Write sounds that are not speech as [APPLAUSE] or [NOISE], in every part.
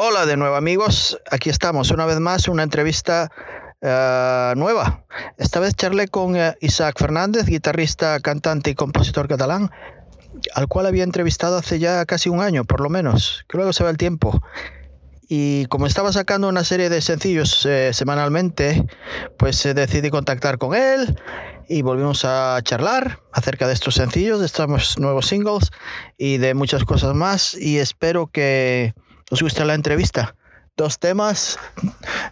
Hola de nuevo amigos, aquí estamos una vez más, una entrevista uh, nueva. Esta vez charlé con uh, Isaac Fernández, guitarrista, cantante y compositor catalán, al cual había entrevistado hace ya casi un año, por lo menos, que se va el tiempo. Y como estaba sacando una serie de sencillos eh, semanalmente, pues eh, decidí contactar con él y volvimos a charlar acerca de estos sencillos, de estos nuevos singles y de muchas cosas más. Y espero que os gusta la entrevista. Dos temas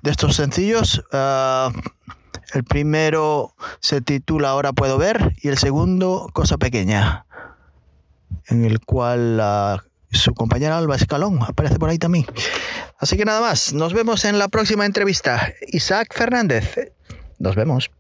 de estos sencillos. Uh, el primero se titula Ahora puedo ver y el segundo Cosa pequeña, en el cual uh, su compañera Alba Escalón aparece por ahí también. Así que nada más, nos vemos en la próxima entrevista. Isaac Fernández, nos vemos.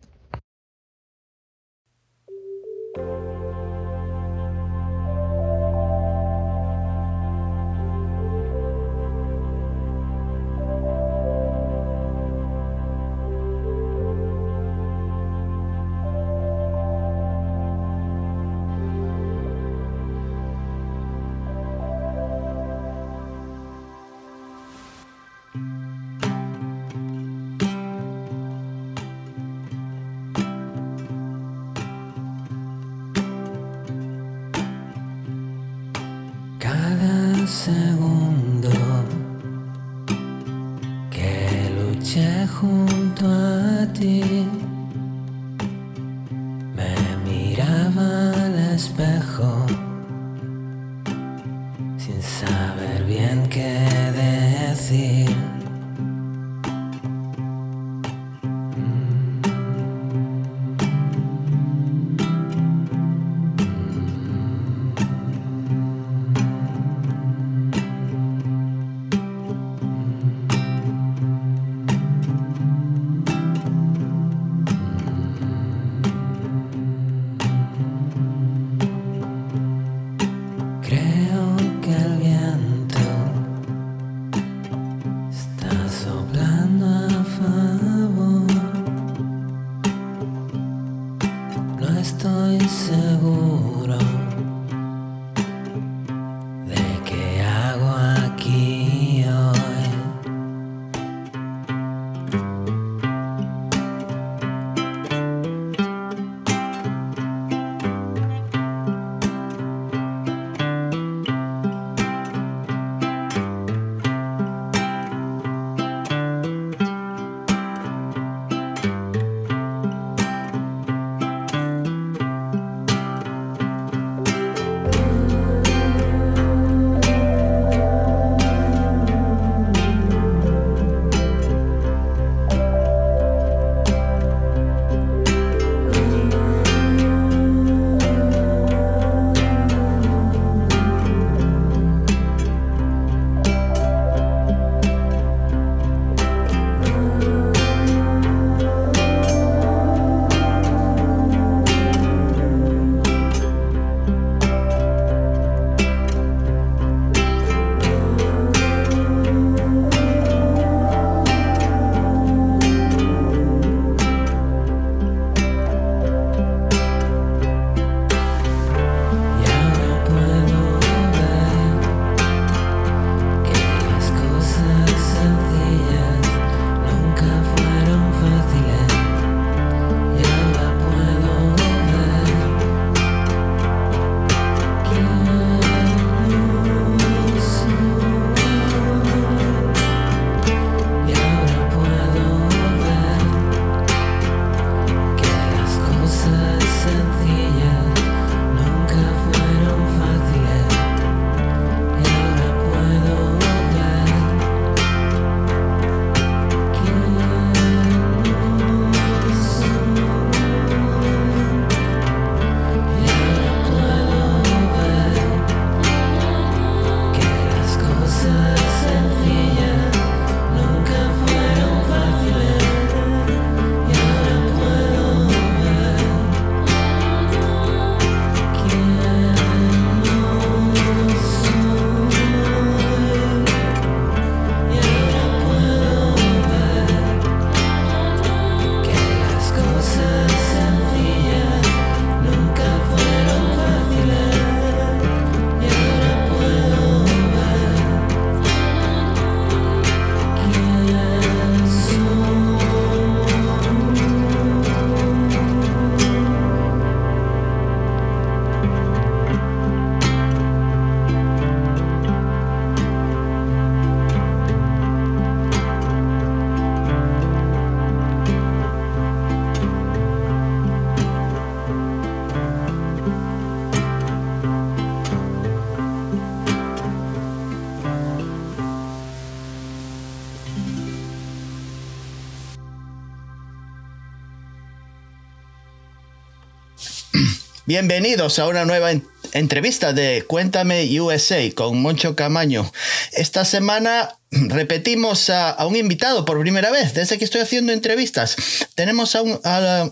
Bienvenidos a una nueva entrevista de Cuéntame USA con Moncho Camaño. Esta semana repetimos a, un invitado por primera vez desde que estoy haciendo entrevistas. Tenemos a un,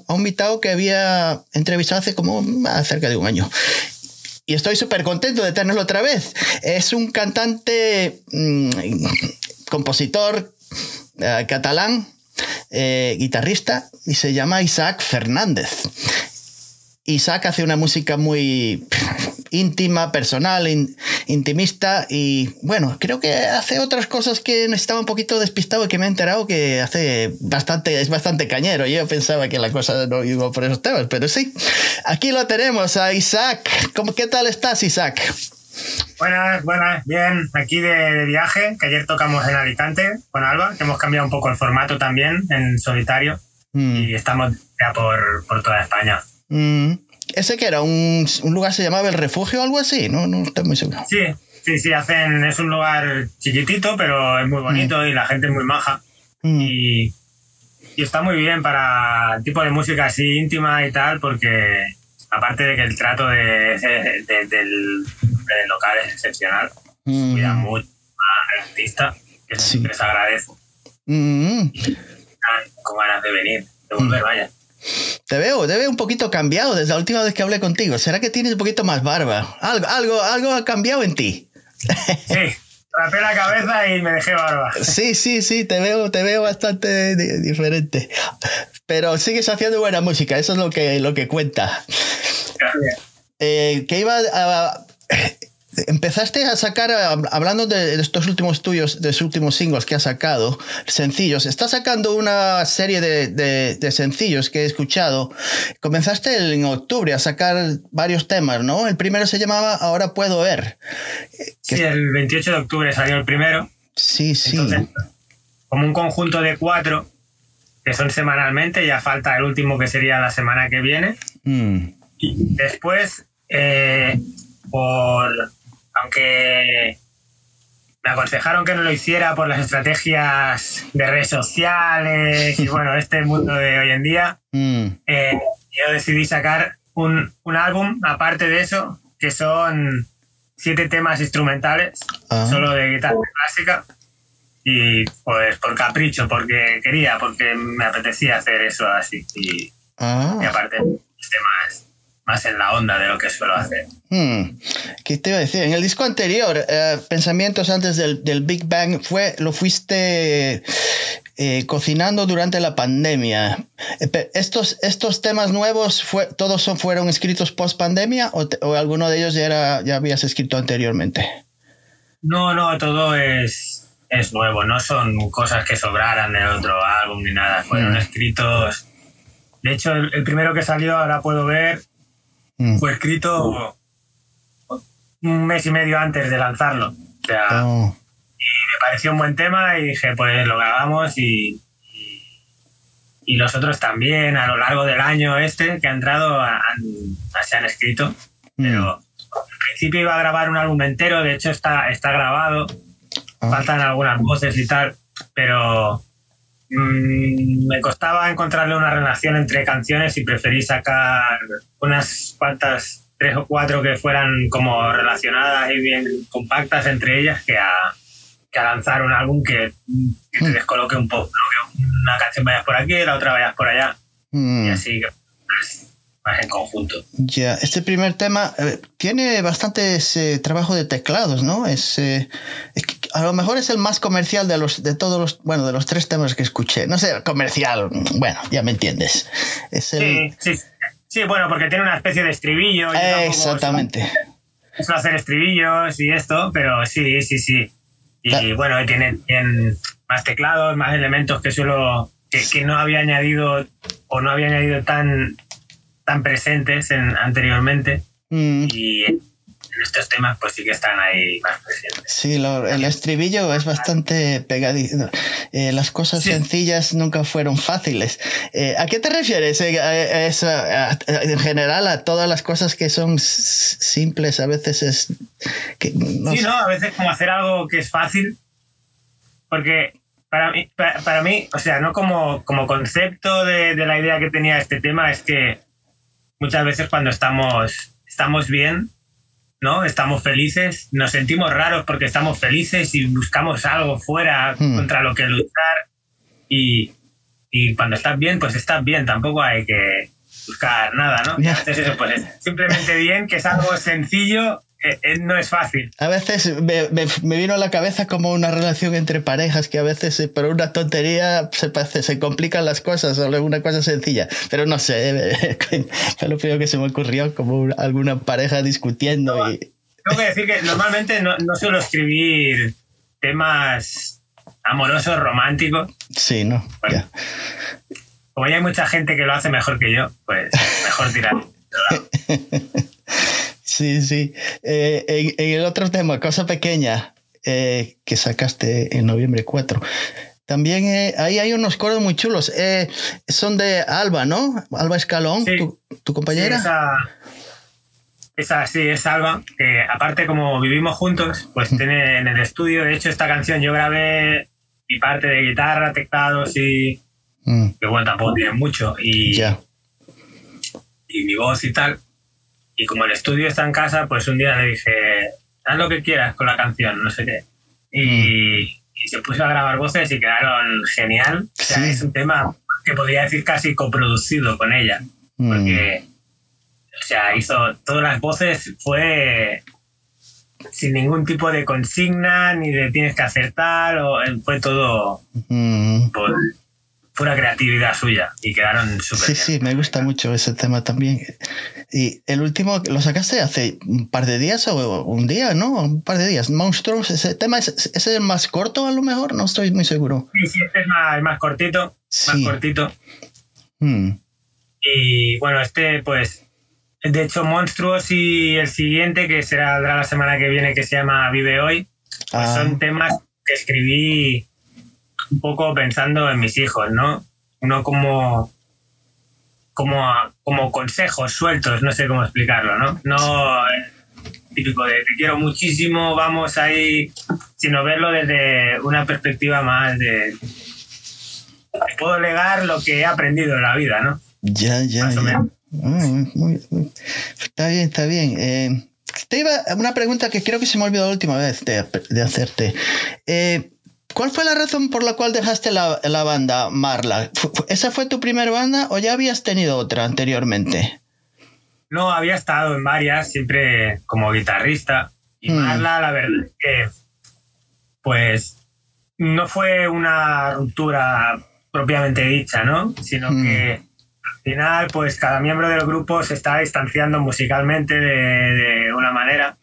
invitado que había entrevistado hace como cerca de un año. Y estoy súper contento de tenerlo otra vez. Es un cantante, mm, compositor eh, catalán, eh, guitarrista, y se llama Isaac Fernández. Isaac hace una música muy [LAUGHS] íntima, personal, intimista y bueno, creo que hace otras cosas que estaba un poquito despistado y que me he enterado que hace bastante, es bastante cañero. Yo pensaba que la cosa no iba por esos temas, pero sí. Aquí lo tenemos a Isaac. ¿Cómo, ¿Qué tal estás, Isaac? Buenas, buenas, bien, aquí de, viaje, que ayer tocamos en Alicante con Alba, que hemos cambiado un poco el formato también en solitario mm. y estamos ya por, por toda España. Mm. Ese que era un, un, lugar se llamaba El Refugio o algo así, no, no estoy muy seguro. Sí, sí, sí, hacen, es un lugar chiquitito, pero es muy bonito mm. y la gente es muy maja. Mm. Y, y, está muy bien para el tipo de música así íntima y tal, porque aparte de que el trato de, del, del, local es excepcional, cuida mucho al artista, que siempre se agradece. Con ganas de venir, de volver, vaya. Te veo, te veo un poquito cambiado desde la última vez que hablé contigo. ¿Será que tienes un poquito más barba? Algo, algo, algo ha cambiado en ti. [LAUGHS] Sí, rapé la cabeza y me dejé barba. Sí, sí, sí, te veo, te veo bastante diferente. Pero sigues haciendo buena música, eso es lo que, lo que cuenta. Gracias. Eh, que iba a, Empezaste a sacar, hablando de estos últimos tuyos, de sus últimos singles que has sacado, sencillos, estás sacando una serie de, sencillos que he escuchado. Comenzaste en octubre a sacar varios temas, ¿no? El primero se llamaba Ahora Puedo Ver. Sí, el 28 de octubre salió el primero. Sí, sí. como un conjunto de cuatro que son semanalmente, ya falta el último que sería la semana que viene. Mm. Y después, eh, por aunque me aconsejaron que no lo hiciera por las estrategias de redes sociales y [LAUGHS] bueno, este mundo de hoy en día, mm. eh, yo decidí sacar un, álbum aparte de eso, que son siete temas instrumentales, ah. solo de guitarra clásica. Y pues por capricho, porque quería, porque me apetecía hacer eso así. Y, ah. y aparte, temas más en la onda de lo que suelo hacer. Hmm. ¿Qué te iba a decir? En el disco anterior, eh, Pensamientos antes del, Big Bang, fue, lo fuiste eh, cocinando durante la pandemia. Eh, ¿Estos, estos temas nuevos, fue, todos son, fueron escritos post pandemia o, o, alguno de ellos ya, era, ya habías escrito anteriormente? No, no, todo es, es nuevo. No son cosas que sobraran de otro álbum ni nada. Fueron hmm. escritos. De hecho, el primero que salió, ahora puedo ver, Mm. Fue escrito un mes y medio antes de lanzarlo. O sea, oh. y me pareció un buen tema y dije, pues lo grabamos y, y, los otros también a lo largo del año este que ha entrado se han escrito. Mm. Pero al principio iba a grabar un álbum entero, de hecho está, está grabado, ah. faltan algunas voces y tal, pero Mm, me costaba encontrarle una relación entre canciones y preferí sacar unas cuantas, tres o cuatro que fueran como relacionadas y bien compactas entre ellas que a, que a lanzar un álbum que, que te hmm. descoloque un poco. Una canción vayas por aquí, la otra vayas por allá. Hmm. Y así pues, más en conjunto. Ya, este primer tema eh, tiene bastante ese trabajo de teclados, ¿no? Es, eh, a lo mejor es el más comercial de los de todos los, bueno, de los tres temas que escuché. No sé, comercial, bueno, ya me entiendes. Es el... sí, sí, sí, bueno, porque tiene una especie de estribillo. Exactamente. Es hacer estribillos y esto, pero sí, sí, sí. Y bueno, tiene, más teclados, más elementos que solo que, que no había añadido o no había añadido tan tan presentes en, anteriormente mm. y estos temas pues sí que están ahí más presentes. Sí, el estribillo es bastante pegadizo. Eh, las cosas sencillas nunca fueron fáciles. Eh, ¿A qué te refieres eh, en general a todas las cosas que son simples? A veces es... Que, sí, ¿no? A veces como hacer algo que es fácil. Porque para mí, para, mí o sea, no como, como concepto de, de la idea que tenía este tema, es que muchas veces cuando estamos, estamos bien, ¿no? Estamos felices, nos sentimos raros porque estamos felices y buscamos algo fuera Hmm. contra lo que luchar. Y, y cuando estás bien, pues estás bien, tampoco hay que buscar nada, ¿no? Ya. Entonces eso, pues es simplemente bien, que es algo sencillo, no es fácil. A veces me, me- me vino a la cabeza como una relación entre parejas que a veces eh, por una tontería se, parece- se complican las cosas o una cosa sencilla. Pero no sé, [LAUGHS] eh, fue lo primero que se me ocurrió, como un- alguna pareja discutiendo y... Tengo que decir que normalmente no, no suelo escribir temas amorosos, románticos. Sí, ¿no? Ya. Como ya hay mucha gente que lo hace mejor que yo, pues mejor tirar. [LAUGHS] Sí, sí. Eh, en, en el otro tema, cosa pequeña, eh, que sacaste en noviembre 4. También eh, ahí hay unos coros muy chulos. Son de Alba, ¿no? Alba Escalón, Sí. tu, tu compañera. Sí, esa, esa sí, es Alba, aparte como vivimos juntos, pues tiene en el estudio, de hecho esta canción yo grabé mi parte de guitarra, teclados y Mm, que bueno, tampoco tiene mucho, y, y mi voz y tal. Y como el estudio está en casa, pues un día le dije, haz lo que quieras con la canción, no sé qué. Y, y se puso a grabar voces y quedaron genial. O sea, Sí. es un tema que podría decir casi coproducido con ella. Mm, porque o sea hizo todas las voces fue sin ningún tipo de consigna ni de tienes que acertar o fue todo mm. por pura creatividad suya y quedaron súper Sí, bien. sí, me gusta mucho ese tema también. Y el último, ¿lo sacaste hace un par de días o un día, no? Un par de días. Monstruos, ese tema es, es el más corto a lo mejor, no estoy muy seguro. Sí, sí, este es más, más cortito más cortito Mm, y bueno este pues de hecho Monstruos y el siguiente que será la semana que viene que se llama Vive Hoy pues Ah. son temas que escribí un poco pensando en mis hijos, ¿no? No como, como, como consejos sueltos, no sé cómo explicarlo, ¿no? No eh, típico de te quiero muchísimo, vamos ahí, sino verlo desde una perspectiva más de te puedo legar lo que he aprendido en la vida, ¿no? Ya, ya, Más o menos. Ah, muy- muy- está bien, está bien. Eh, te iba una pregunta que creo que se me olvidó la última vez de, de hacerte. Eh, ¿Cuál fue la razón por la cual dejaste la, la banda Marla? ¿Fu- fu- ¿Esa fue tu primera banda o ya habías tenido otra anteriormente? No, había estado en varias, siempre como guitarrista. Y Mm. Marla, la verdad es que, pues, no fue una ruptura propiamente dicha, ¿no? Sino Mm. que al final, pues, cada miembro del grupo se estaba distanciando musicalmente de, de una manera.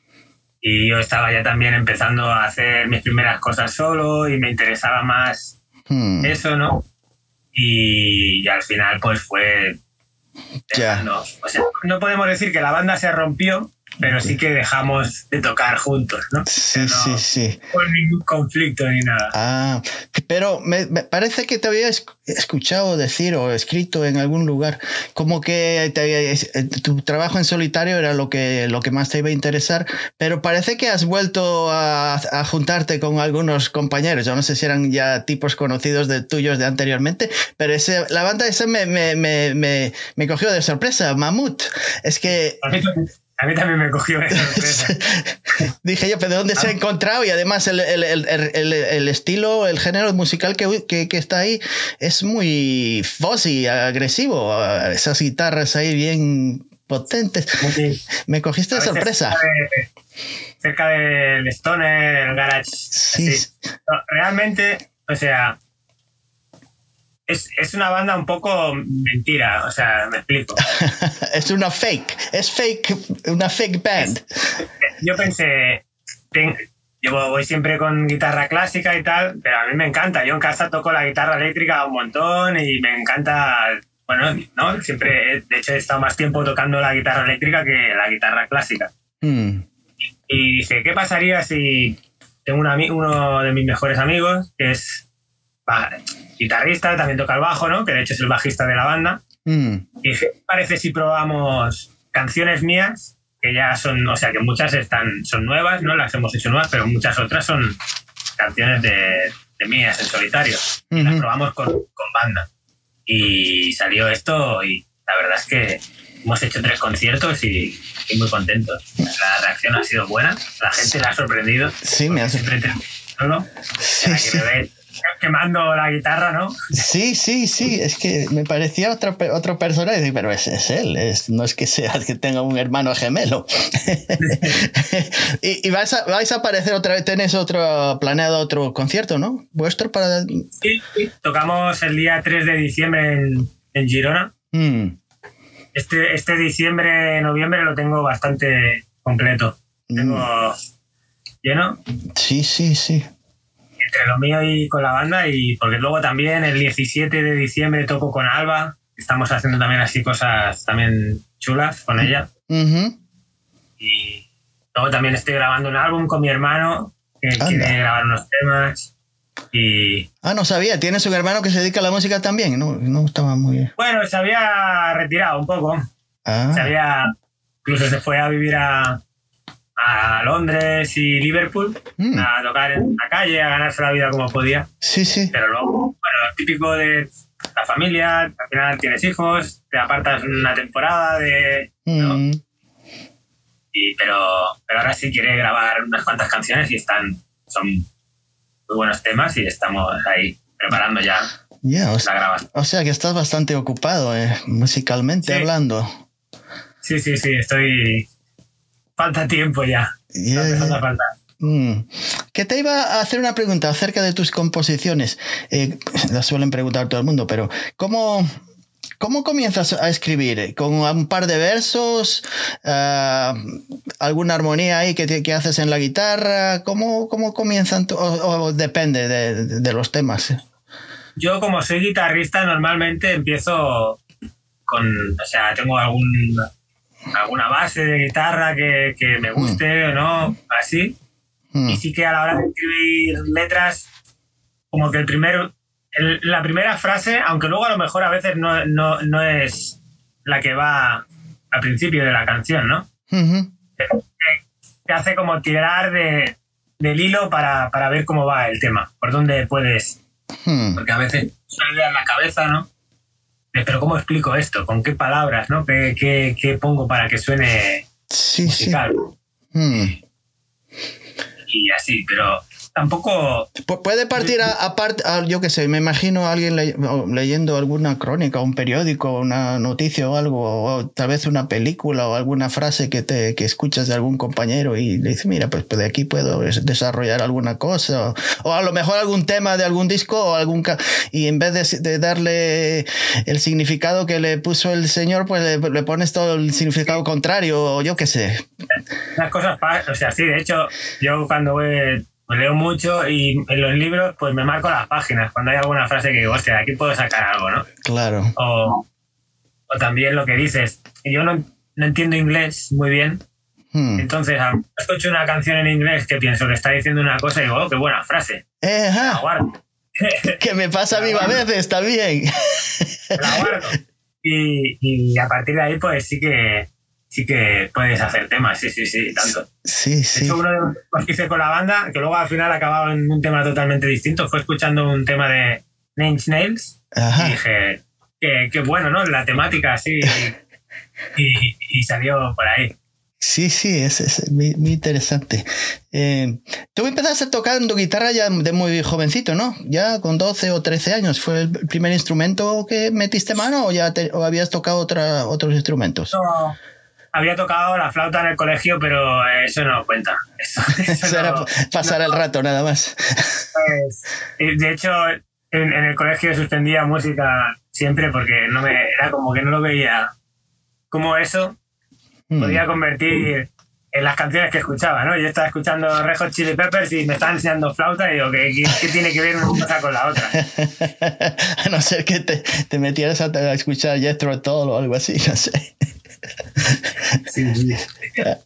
Y yo estaba ya también empezando a hacer mis primeras cosas solo y me interesaba más Hmm, eso, ¿no? Y, y al final, pues, fue ya. dejando. O sea, no podemos decir que la banda se rompió, pero sí que dejamos de tocar juntos, ¿no? Sí, no, sí, sí. Por ningún conflicto ni nada. Ah, pero me, me parece que te había esc- escuchado decir o escrito en algún lugar como que te- eh, tu trabajo en solitario era lo que, lo que más te iba a interesar, pero parece que has vuelto a, a juntarte con algunos compañeros. Yo no sé si eran ya tipos conocidos de tuyos de anteriormente, pero ese, la banda esa me, me, me, me cogió de sorpresa, Mamut. Es que A mí, también- me cogió de [LAUGHS] sorpresa. [LAUGHS] Dije yo, pero ¿de dónde se ha encontrado? Y además el, el- el- el- el estilo, el género musical que, que- que está ahí es muy fuzzy, agresivo. Esas guitarras ahí bien potentes. Me cogiste de sorpresa. Cerca, de- del Stoner, el Garage. Sí. Realmente, o sea, es, es una banda un poco mentira, o sea, me explico. [LAUGHS] es una fake. Es fake, una fake band. yo pensé, ten- yo voy siempre con guitarra clásica y tal, pero a mí me encanta. Yo en casa toco la guitarra eléctrica un montón y me encanta, bueno, ¿no? Siempre, he- de hecho, he estado más tiempo tocando la guitarra eléctrica que la guitarra clásica. Mm, Y dije, ¿qué pasaría si tengo un uno de mis mejores amigos, que es guitarrista, también toca el bajo, ¿no? Que de hecho es el bajista de la banda. mm, Y dije, ¿qué parece si probamos canciones mías? Que ya son, o sea, que muchas están, son nuevas, ¿no? Las hemos hecho nuevas, pero muchas otras son canciones de, de mías en solitario. Y las Ujú. probamos con, con banda. Y salió esto y la verdad es que hemos hecho tres conciertos y, y muy contentos. La reacción ha sido buena, la gente la ha sorprendido. Sí, me ha sorprendido. ¿no? Sí, sí. Quemando la guitarra, ¿no? Sí, sí, sí, es que me parecía otro, otro personaje, pero es, es él, es, no es que sea que tenga un hermano gemelo. [LAUGHS] [LAUGHS] y, y vais, a, vais a aparecer otra vez, tenéis otro planeado otro concierto, ¿no? ¿Vuestro para...? Sí, sí. tocamos el día 3 de diciembre en, en Girona. Mm. Este, este diciembre, noviembre lo tengo bastante completo. Tengo lleno. Sí, sí, sí. Entre lo mío y con la banda, y porque luego también el 17 de diciembre toco con Alba. Estamos haciendo también así cosas también chulas con ella. Ujú. Y luego también estoy grabando un álbum con mi hermano, que Anda. quiere grabar unos temas. Y Ah, no sabía, tienes un hermano que se dedica a la música también, no, no estaba muy... bueno, se había retirado un poco. Ah, Se había, incluso se fue a vivir a, a Londres y Liverpool Mm. a tocar en la calle, a ganarse la vida como podía. sí, sí. Pero luego, bueno, típico de la familia, al final tienes hijos, te apartas una temporada de... ¿no? Mm. Y, pero, pero ahora sí quiere grabar unas cuantas canciones y están, son muy buenos temas y estamos ahí preparando ya Ya, o, la sea, grabación. o sea que estás bastante ocupado, eh, musicalmente Sí. hablando. Sí, sí, sí, estoy... Falta tiempo ya. Faltar. Mm. Que te iba a hacer una pregunta acerca de tus composiciones. Eh, [LAUGHS] la suelen preguntar todo el mundo, pero ¿cómo, cómo comienzas a escribir? ¿Con un par de versos? Ah, ¿Alguna armonía ahí que, te- que haces en la guitarra? ¿Cómo, cómo comienzan? tu- o, o depende de, de los temas. Yo como soy guitarrista normalmente empiezo con, o sea, tengo algún alguna base de guitarra que, que me guste o no, así. Mm. Y sí que a la hora de escribir letras, como que el primero, el- la primera frase, aunque luego a lo mejor a veces no, no, no es la que va al principio de la canción, ¿no? Ujú. te, te hace como tirar de, del hilo para, para ver cómo va el tema, por dónde puedes Mm. porque a veces idea en la cabeza, ¿no? Pero ¿cómo explico esto? ¿Con qué palabras, no? ¿Qué, qué, qué pongo para que suene Sí, sí. musical? Mm. Y así, pero tampoco... Pu- Puede partir a, a part- a- yo qué sé, me imagino a alguien le- leyendo alguna crónica, un periódico, una noticia o algo, o tal vez una película o alguna frase que, te, que escuchas de algún compañero y le dices, mira, pues, pues de aquí puedo des- desarrollar alguna cosa, o, o a lo mejor algún tema de algún disco, o algún y en vez de, de darle el significado que le puso el señor, pues le, le pones todo el significado contrario, o yo qué sé. Las cosas pasan, o sea, sí, de hecho, yo cuando voy- pues leo mucho y en los libros, pues me marco las páginas. Cuando hay alguna frase que digo, hostia, aquí puedo sacar algo, ¿no? Claro. O, o también lo que dices, yo no, no entiendo inglés muy bien, Hmm. entonces escucho una canción en inglés que pienso que está diciendo una cosa y digo, oh, qué buena frase, la ajá, guardo. [LAUGHS] [LAUGHS] que me pasa a mí a veces también. la guardo. Y, y a partir de ahí, pues sí que sí que puedes hacer temas, sí, sí, sí, tanto. Sí, De sí. hecho, uno de los que hice con la banda, que luego al final acababa en un tema totalmente distinto, fue escuchando un tema de Nine Nails y Ajá. dije, qué, qué bueno, ¿no? La temática así. [LAUGHS] Y, y salió por ahí. Sí, sí, es, es muy, muy interesante. Eh, tú empezaste tocando guitarra ya de muy jovencito, ¿no? Ya con 12 o 13 años. ¿Fue el primer instrumento que metiste mano o ya te- o habías tocado otra, otros instrumentos? No, había tocado la flauta en el colegio, pero eso no cuenta. [LAUGHS] Eso, eso Eso era no- pasar el rato nada más. pues, de hecho, en, en el colegio suspendía música siempre porque no me, era como que no lo veía como eso Mm. podía convertir en las canciones que escuchaba, ¿no? Yo estaba escuchando Red Hot Chili Peppers y me estaban enseñando flauta y digo, ¿qué, qué, qué tiene que ver una cosa con la otra? [LAUGHS] a no ser que te, te metieras a, a escuchar Jethro Tull o algo así, no sé. [LAUGHS] Sí, sí.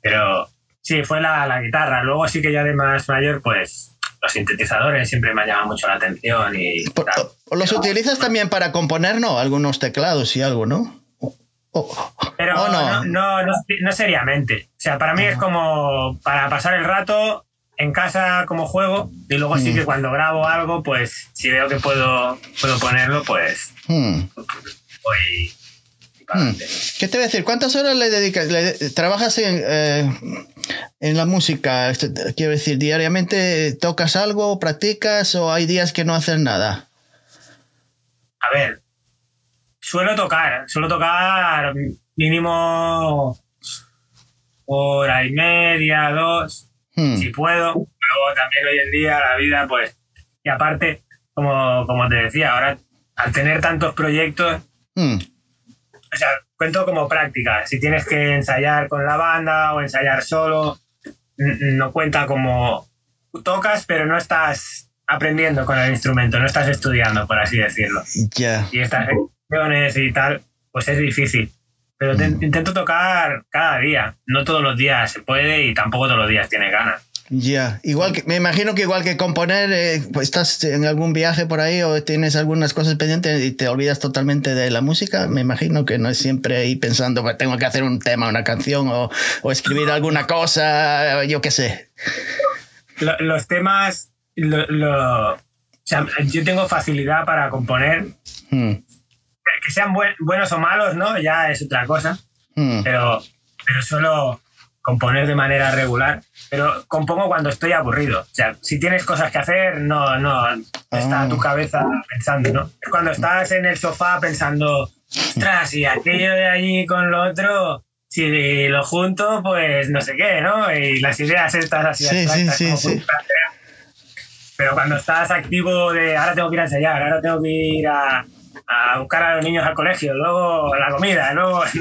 Pero sí, fue la, la guitarra. Luego sí que ya de más mayor, pues los sintetizadores siempre me han llamado mucho la atención y Por- tal. o- ¿Los utilizas también para componer, no? Algunos teclados y algo, ¿no? Pero o no, no, no, no seriamente. O sea, para mí es como para pasar el rato en casa como juego y luego sí Mm. que cuando grabo algo, pues si veo que puedo, puedo ponerlo, pues Hmm. voy Hmm. ¿Qué te voy a decir? ¿Cuántas horas le dedicas? Le- ¿Trabajas en, eh, en la música? Este, Quiero decir, diariamente tocas algo, practicas o hay días que no haces nada? A ver, suelo tocar, suelo tocar mínimo hora y media, dos, Hmm, si puedo. Luego también hoy en día la vida, pues, y aparte, como, como te decía, ahora al tener tantos proyectos, hmm, o sea, cuento como práctica. Si tienes que ensayar con la banda o ensayar solo, no cuenta como tocas, pero no estás aprendiendo con el instrumento, no estás estudiando, por así decirlo. Ya. Y estas elecciones y tal, pues es difícil. Pero te- intento tocar cada día. No todos los días se puede y tampoco todos los días tiene ganas. Ya, igual que, me imagino que igual que componer, eh, pues estás en algún viaje por ahí o tienes algunas cosas pendientes y te olvidas totalmente de la música, me imagino que no es siempre ahí pensando, "Pues tengo que hacer un tema, una canción o, o escribir alguna cosa, yo qué sé. Lo- los temas, lo- lo- o sea, yo tengo facilidad para componer. Hmm, Que sean buen- buenos o malos, ¿no? Ya es otra cosa. hmm, pero, pero suelo componer de manera regular. Pero compongo cuando estoy aburrido. O sea, si tienes cosas que hacer, no, no está Ah. tu cabeza pensando, ¿no? Es cuando estás en el sofá pensando, ostras, y aquello de allí con lo otro, si lo junto, pues no sé qué, ¿no? Y las ideas estas así Sí, abstractas, sí, sí, como. Pero cuando estás activo de ahora tengo que ir a ensayar, ahora tengo que ir a, a buscar a los niños al colegio, luego la comida, luego [LAUGHS]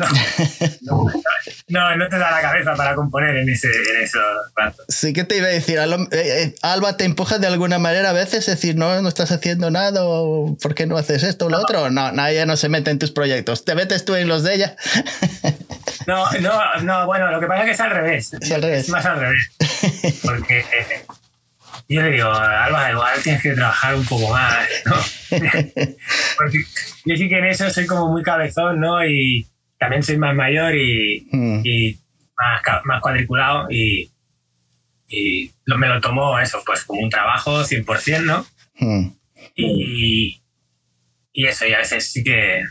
no, no, no, te da la cabeza para componer en, ese, en esos ratos. Sí, ¿qué te iba a decir? Eh, eh, Alba te empuja de alguna manera a veces, decir, no, no estás haciendo nada o ¿por qué no haces esto o lo otro? No, ella no se mete en tus proyectos. ¿Te metes tú en los de ella? No, no, no, bueno, lo que pasa es que es al revés. Es al revés. Es más al revés. Porque eh, yo le digo, Alba, igual tienes que trabajar un poco más, ¿no? [LAUGHS] Porque yo sí que en eso soy como muy cabezón, ¿no? Y también soy más mayor y, Hmm. y más, más cuadriculado y, y lo- me lo tomo eso, pues como un trabajo 100%, ¿no? Hmm. Y, y eso, y a veces sí que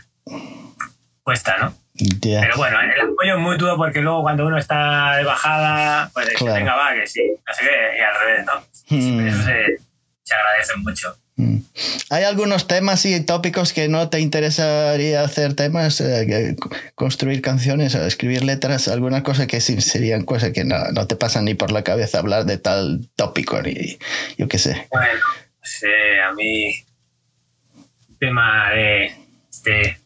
cuesta, ¿no? Pero bueno, el apoyo es mutuo porque luego cuando uno está de bajada, pues Claro. venga, va, que sí, sé qué, y al revés, ¿no? Hmm. Eso se, se agradece mucho. Mm. ¿Hay algunos temas y tópicos que no te interesaría hacer temas, eh, que- construir canciones o escribir letras? ¿Alguna cosa que sí serían cosas que no, no te pasan ni por la cabeza hablar de tal tópico? Ni, yo qué sé. Bueno, no sé, a mí el tema de este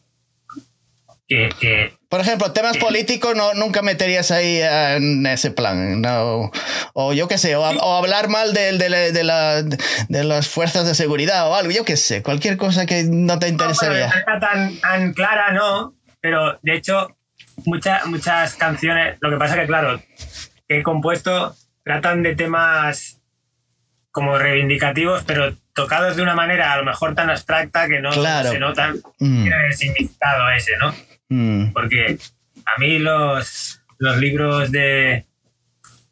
que, que Por ejemplo, temas políticos no, nunca meterías ahí en ese plan, ¿no? O yo qué sé, o, o hablar mal de, de, la- de, la- de las fuerzas de seguridad o algo, yo qué sé, cualquier cosa que no te No, interesaría. manera tan, tan clara, no, pero de hecho, muchas muchas canciones, lo que pasa que, claro, que he compuesto tratan de temas como reivindicativos, pero tocados de una manera a lo mejor tan abstracta que no Claro. se notan Mm, el significado ese, ¿no? Mm, Porque a mí los, los libros de.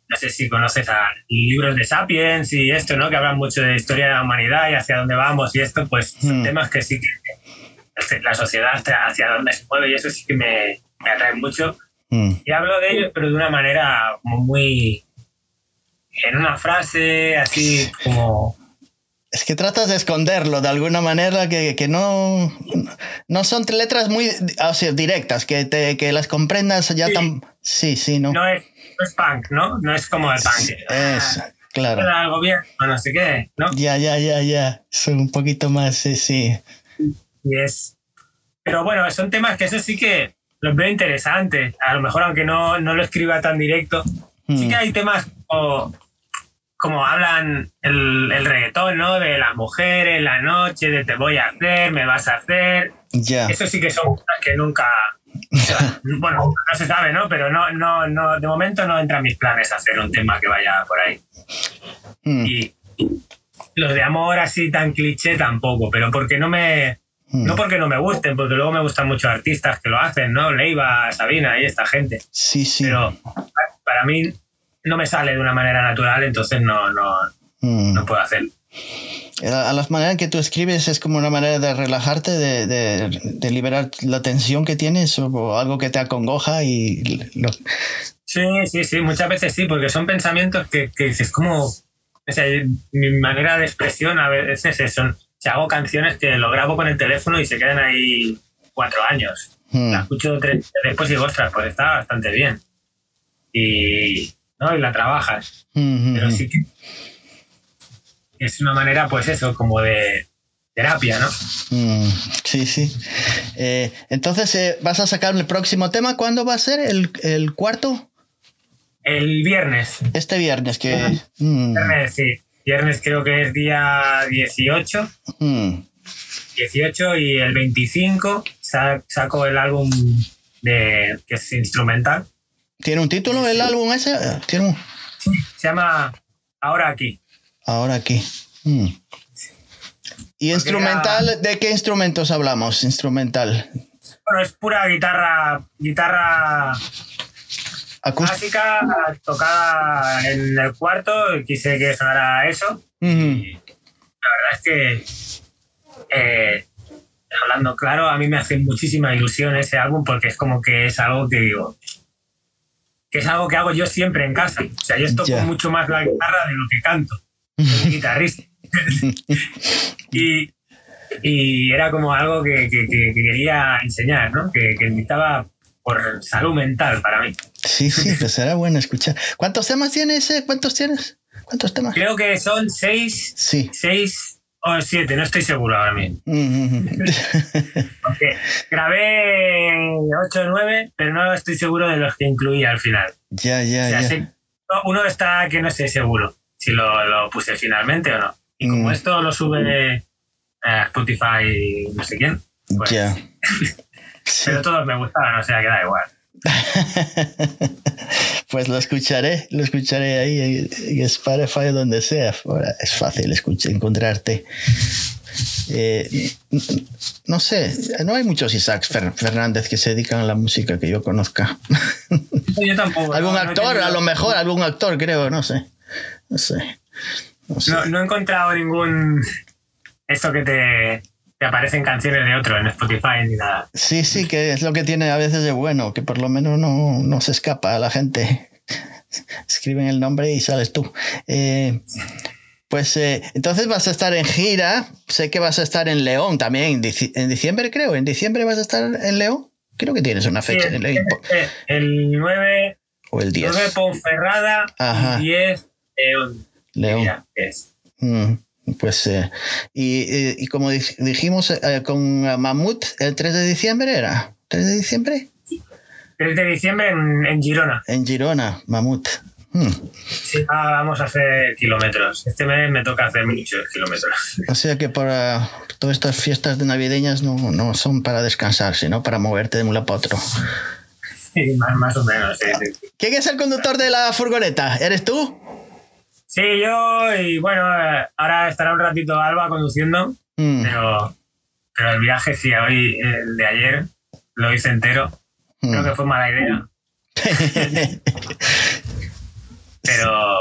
No sé si conoces a libros de Sapiens y esto, ¿no? Que hablan mucho de historia de la humanidad y hacia dónde vamos y esto, pues son Hmm. temas que sí que la sociedad hacia, hacia dónde se mueve y eso sí que me, me atrae mucho. mm. Y hablo de ellos, pero de una manera como muy. En una frase, así como. Es que tratas de esconderlo de alguna manera que, que no, no son letras muy o sea, directas, que, te, que las comprendas ya Sí. tan... Sí, sí, no. No es, no es punk, ¿no? No es como el punk. Es, claro. Ah, el gobierno, no sé qué, ¿no? Ya, ya, ya, ya. Son un poquito más, sí, sí. Y es. Pero bueno, son temas que eso sí que los veo interesantes. A lo mejor, aunque no, no lo escriba tan directo, sí Mm. que hay temas como, como hablan el, el reggaetón, ¿no? De las mujeres, la noche, de te voy a hacer, me vas a hacer. Ya. Eso sí que son cosas que nunca. o sea, [LAUGHS] bueno, no se sabe, ¿no? Pero no, no, no, de momento no entra en mis planes hacer un tema que vaya por ahí. Mm, Y, y los de amor así tan cliché tampoco, pero porque no me. mm. No porque no me gusten, porque luego me gustan muchos artistas que lo hacen, ¿no? Leiva, Sabina y esta gente. Sí, sí. Pero para mí no me sale de una manera natural, entonces no, no, Mm. no puedo hacerlo. a las maneras que tú escribes es como una manera de relajarte, de, de, de liberar la tensión que tienes o algo que te acongoja y lo... Sí, sí, sí, muchas veces sí, porque son pensamientos que, que dices, como, o sea, mi manera de expresión a veces es, son, si hago canciones que lo grabo con el teléfono y se quedan ahí cuatro años. Hmm. La escucho tres después y digo, ostras, pues está bastante bien. Y, ¿no? y la trabajas. Pero sí que es una manera, pues eso, como de terapia, ¿no? Mm, sí, sí. Eh, entonces, eh, ¿vas a sacar el próximo tema? ¿Cuándo va a ser? ¿El, el cuarto? El viernes. Este viernes, que... Mm, Viernes, sí. Viernes creo que es día 18. mm. 18 y el 25 sa- saco el álbum de, que es instrumental. ¿Tiene un título el álbum ese? ¿Tiene un... Se llama Ahora aquí. Ahora aquí. Mm. ¿Y instrumental? ¿De qué instrumentos hablamos? Instrumental. Bueno, es pura guitarra, guitarra Acústico. clásica tocada en el cuarto. Quise que sonara eso. Mm, La verdad es que, eh, hablando claro, a mí me hace muchísima ilusión ese álbum porque es como que es algo que digo, que es algo que hago yo siempre en casa. O sea, yo toco Ya. mucho más la guitarra de lo que canto. Soy guitarrista. [LAUGHS] y, y era como algo que, que- que- que quería enseñar, ¿no? Que, que necesitaba por salud mental para mí. Sí, sí, pues será bueno escuchar. ¿Cuántos temas tienes? eh? ¿Cuántos tienes? ¿Cuántos temas? Creo que son seis, Sí. seis o siete, no estoy seguro ahora mismo. [LAUGHS] Porque grabé 8 o 9, pero no estoy seguro de los que incluía al final. ya, O ya, sea, ya. sé- uno está que no estoy seguro si lo, lo puse finalmente o no. Y como Mm. esto lo sube a Spotify y no sé quién, pues, Ya. [LAUGHS] Pero todos me gustaban, o sea que da igual. [LAUGHS] Pues lo escucharé, lo escucharé ahí en Spotify o donde sea. Ahora es fácil escuchar, encontrarte. Eh, no sé, no hay muchos Isaac Fer- Fernández que se dedican a la música que yo conozca. Yo tampoco. [LAUGHS] algún no, actor, a lo mejor, algún actor, creo, no sé. No sé. No sé. No, no he encontrado ningún. Esto que te, te aparecen canciones de otro en Spotify ni nada. Sí, sí, que es lo que tiene a veces de bueno, que por lo menos no, no se escapa a la gente. [LAUGHS] Escriben el nombre y sales tú. Eh, pues eh, entonces vas a estar en gira. Sé que vas a estar en León también, en, dici- en diciembre creo. ¿En diciembre vas a estar en León? Creo que tienes una Sí, fecha en León. eh, el 9, O el 10. 9 Ponferrada Ajá. y 10 León. León. Mira, es. Mm, pues, eh, y, y- y como dij- dijimos eh, con Mamut, el 3 de diciembre era. ¿3 de diciembre? 3 de diciembre en, en Girona. En Girona, Mamut. Mm. Sí, ah, vamos a hacer kilómetros. Este mes me toca hacer muchos kilómetros. O sea que para todas estas fiestas de navideñas no, no son para descansar, sino para moverte de un lado para otro. Sí, más, más o menos. Sí. ¿Quién es el conductor de la furgoneta? ¿Eres tú? Sí, yo, y bueno, eh, ahora estará un ratito Alba conduciendo, Mm, pero, pero el viaje, sí, hoy, el de ayer, lo hice entero. Creo mm. que fue mala idea, [LAUGHS] pero,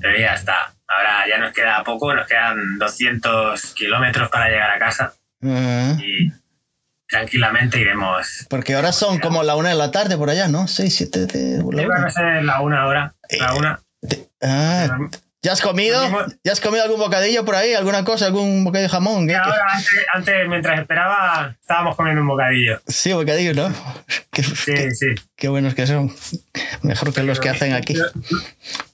pero ya está. Ahora ya nos queda poco, nos quedan 200 kilómetros para llegar a casa y tranquilamente iremos. Porque ahora son como la una de la tarde por allá, ¿no? Seis, siete de la Iba a una. ser la una hora, la una. Ah, ¿Ya has comido? ¿Ya has comido algún bocadillo por ahí? ¿Alguna cosa? ¿Algún bocadillo de jamón? Ahora, antes, antes, mientras esperaba, estábamos comiendo un bocadillo. Sí, bocadillo, ¿no? [LAUGHS] Qué, Sí, qué- sí. qué buenos que son. Mejor que los que hacen aquí.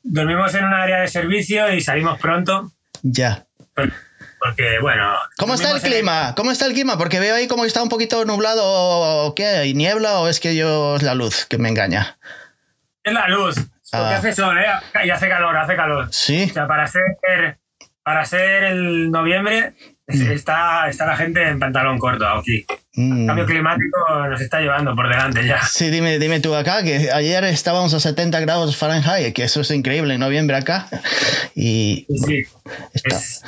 Dormimos en un área de servicio y salimos pronto. Ya. Porque, bueno. ¿Cómo está el clima? ¿Cómo está el clima? Porque veo ahí como que está un poquito nublado o qué, ¿hay niebla o es que yo es la luz que me engaña? Es la luz. Porque Ah. hace sol, ¿eh? Y hace calor, hace calor. Sí. O sea, para ser, para ser el noviembre, es- está, está la gente en pantalón corto aquí. Mm. cambio climático nos está llevando por delante ya. Sí, dime, dime tú acá, que ayer estábamos a 70 grados Fahrenheit, que eso es increíble en noviembre acá. Y Sí, sí. está, Es-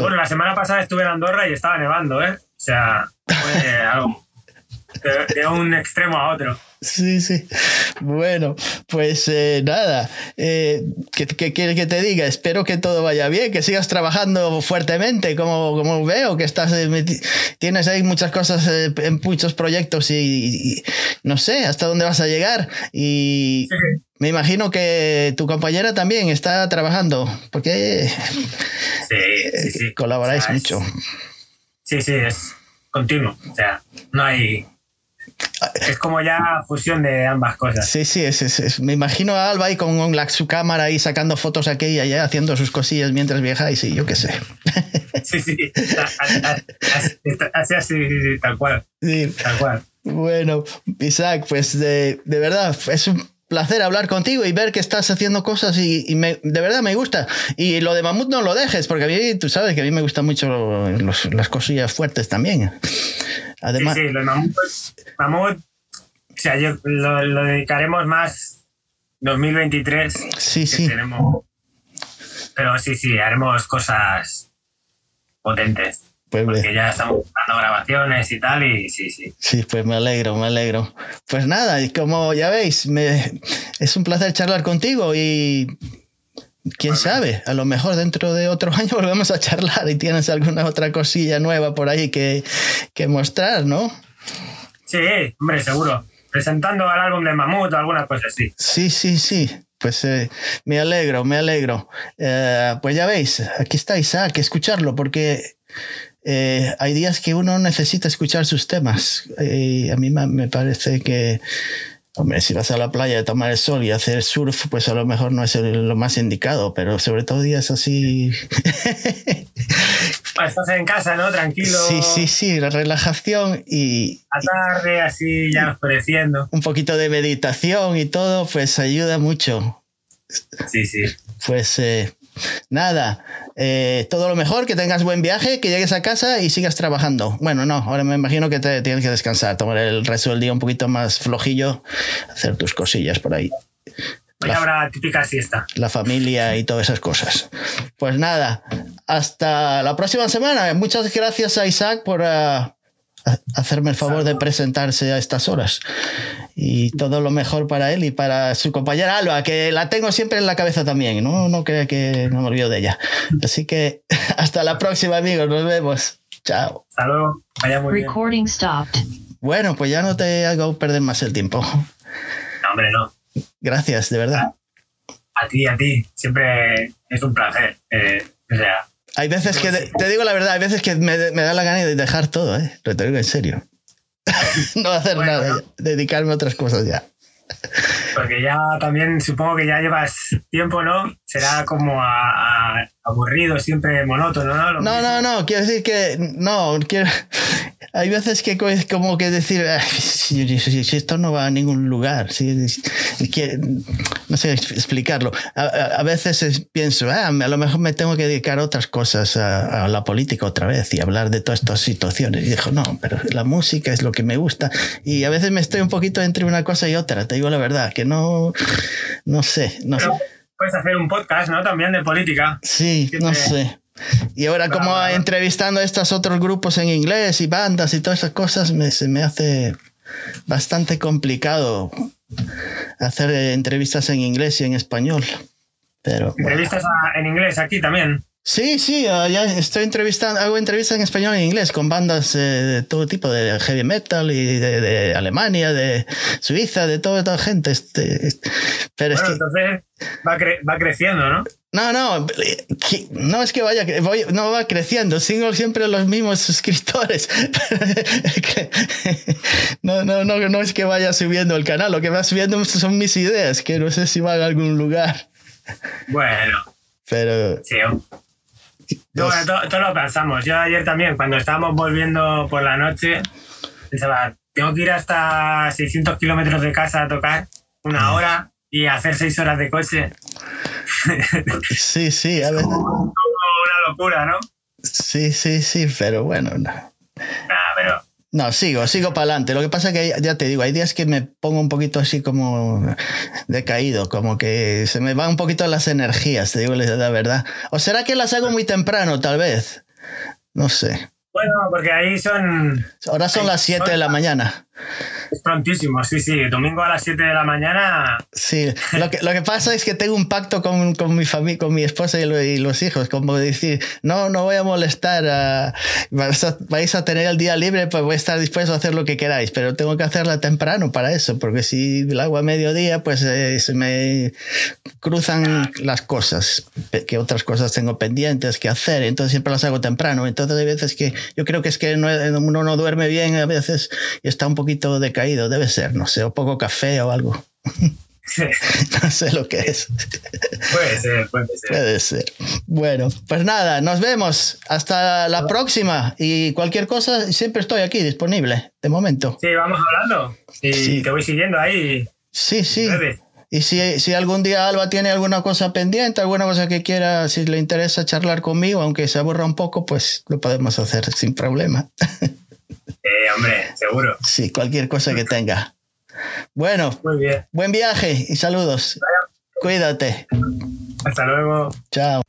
bueno, la semana pasada estuve en Andorra y estaba nevando, ¿eh? O sea, fue [LAUGHS] algo de, de un extremo a otro. Sí, sí. Bueno, pues eh, nada, eh, ¿qué, quieres que te diga? Espero que todo vaya bien, que sigas trabajando fuertemente, como, como veo que estás eh, tienes ahí muchas cosas en muchos proyectos y, no sé hasta dónde vas a llegar. Y me imagino que tu compañera también está trabajando, porque colaboráis mucho. Sí, sí, es continuo. O sea, no hay es como ya fusión de ambas cosas. Sí, sí, es, me imagino a Alba ahí con su cámara ahí sacando fotos aquí y allá, haciendo sus cosillas mientras viajáis y yo qué sé. [LAUGHS] Sí, sí, así, así, tal cual. Sí. Tal cual. Bueno, Isaac, pues de, de verdad, es un placer hablar contigo y ver que estás haciendo cosas y, de verdad me gusta. Y lo de Mamut no lo dejes, porque a mí, tú sabes que a mí me gustan mucho las cosillas fuertes también. Además, sí, sí, los Mamut, o sea, yo lo, dedicaremos más 2023. Sí, sí. pero sí, sí, haremos cosas potentes. Pues porque ya estamos buscando grabaciones y tal, y sí, sí. Sí, pues me alegro, me alegro. Pues nada, y como ya veis, me, es un placer charlar contigo y quién sabe, a lo mejor dentro de otro [LAUGHS] año volvemos a charlar y tienes alguna otra cosilla nueva por ahí que, que mostrar, ¿no? Sí, hombre, seguro. Presentando al álbum de Mamut o alguna cosa así. Sí, sí, sí. Pues eh, me alegro, me alegro. Eh, pues ya veis, aquí está Isaac, escucharlo, porque eh, hay días que uno necesita escuchar sus temas. a mí me parece que, hombre, si vas a la playa a tomar el sol y hacer surf, pues a lo mejor no es lo más indicado, pero sobre todo días así. Estás en casa, ¿no? Tranquilo. Sí, sí, sí, la relajación y. A tarde, así ya oscureciendo. Un poquito de meditación y todo, pues ayuda mucho. Sí, sí. Pues eh, Nada, eh, todo lo mejor, que tengas buen viaje, que llegues a casa y sigas trabajando. Bueno, no, ahora me imagino que te tienes que descansar, tomar el resto del día un poquito más flojillo, hacer tus cosillas por ahí. Hoy habrá típica siesta. La familia y todas esas cosas. Pues nada, hasta la próxima semana. Muchas gracias a Isaac por... Ah, hacerme el favor de presentarse a estas horas. Y todo lo mejor para él y para su compañera Alba, que la tengo siempre en la cabeza también, no, no crea que no me olvido de ella. Así que [LAUGHS] hasta la próxima, amigos, nos vemos. Chao. Salud. Vaya muy Recording stopped. Bueno, pues ya no te hago perder más el tiempo. No, hombre, no. Gracias, de verdad. A, ti, a ti. Siempre es un placer. Eh, o sea, hay veces que, te digo la verdad, hay veces que me, da la gana de dejar todo, ¿eh? Lo te digo en serio. [LAUGHS] no hacer nada, dedicarme a otras cosas ya. Porque ya también supongo que ya llevas tiempo, ¿no? Será como aburrido, siempre monótono, ¿no? no, no, no, quiero decir que no, quiero, [LAUGHS] hay veces que como que decir, si, esto no va a ningún lugar, si, no sé explicarlo. A, veces pienso, ah, a lo mejor me tengo que dedicar a otras cosas, a, la política otra vez y hablar de todas estas situaciones. Y dijo, no, pero la música es lo que me gusta. Y a veces me estoy un poquito entre una cosa y otra, te digo la verdad, que no, no sé, no sé. Puedes hacer un podcast, ¿no? También de política. Sí, no sé. Y ahora como entrevistando a estos otros grupos en inglés y bandas y todas esas cosas, me, se me hace bastante complicado hacer entrevistas en inglés y en español. Pero, ¿Entrevistas en inglés aquí también? Sí, sí, ya estoy entrevistando, hago entrevistas en español e inglés con bandas eh, de todo tipo, de heavy metal y de, Alemania, de Suiza, de toda, toda gente. Este, pero es que, entonces va, va creciendo, ¿no? No, no, no es que vaya, no va creciendo, sigo siempre los mismos suscriptores. [LAUGHS] no, no, no, no es que vaya subiendo el canal, lo que va subiendo son mis ideas, que no sé si va a algún lugar. Bueno. Pero... Sí, todo, lo pensamos. Yo ayer también, cuando estábamos volviendo por la noche, pensaba, tengo que ir hasta 600 kilómetros de casa a tocar una hora y hacer seis horas de coche. Sí, sí, a ver. Una locura, ¿no? Sí, sí, sí, pero bueno. No. Ah, no, sigo, sigo para adelante. Lo que pasa es que ya te digo, hay días que me pongo un poquito así como decaído, como que se me van un poquito las energías, te digo la verdad. ¿O será que las hago muy temprano, tal vez? No sé. Bueno, porque ahí son... Ahora son las 7 de la mañana. Es prontísimo, sí, sí. Domingo a las 7 de la mañana. Sí, lo que, lo que pasa es que tengo un pacto con, con mi familia, con mi esposa y, los hijos, como decir, no, no voy a molestar, a, vais, a, tener el día libre, pues voy a estar dispuesto a hacer lo que queráis, pero tengo que hacerla temprano para eso, porque si lo hago a mediodía, pues eh, se me cruzan las cosas, que otras cosas tengo pendientes que hacer, entonces siempre las hago temprano. Entonces hay veces que yo creo que es que uno no duerme bien a veces y está un poquito de caído, debe ser, no sé, o poco café o algo. [LAUGHS] no sé lo que es. Puede ser, puede ser. Puede ser. Bueno, pues nada, nos vemos. Hasta la próxima. Y cualquier cosa, siempre estoy aquí disponible, de momento. Sí, vamos hablando. Y te voy siguiendo ahí. Sí, sí. Y si, si, algún día Alba tiene alguna cosa pendiente, alguna cosa que quiera, si le interesa charlar conmigo, aunque se aburra un poco, pues lo podemos hacer sin problema. [LAUGHS] Hombre, seguro. Sí, cualquier cosa que tenga. Bueno, Muy bien. buen viaje y saludos. Cuídate. Hasta luego. Chao.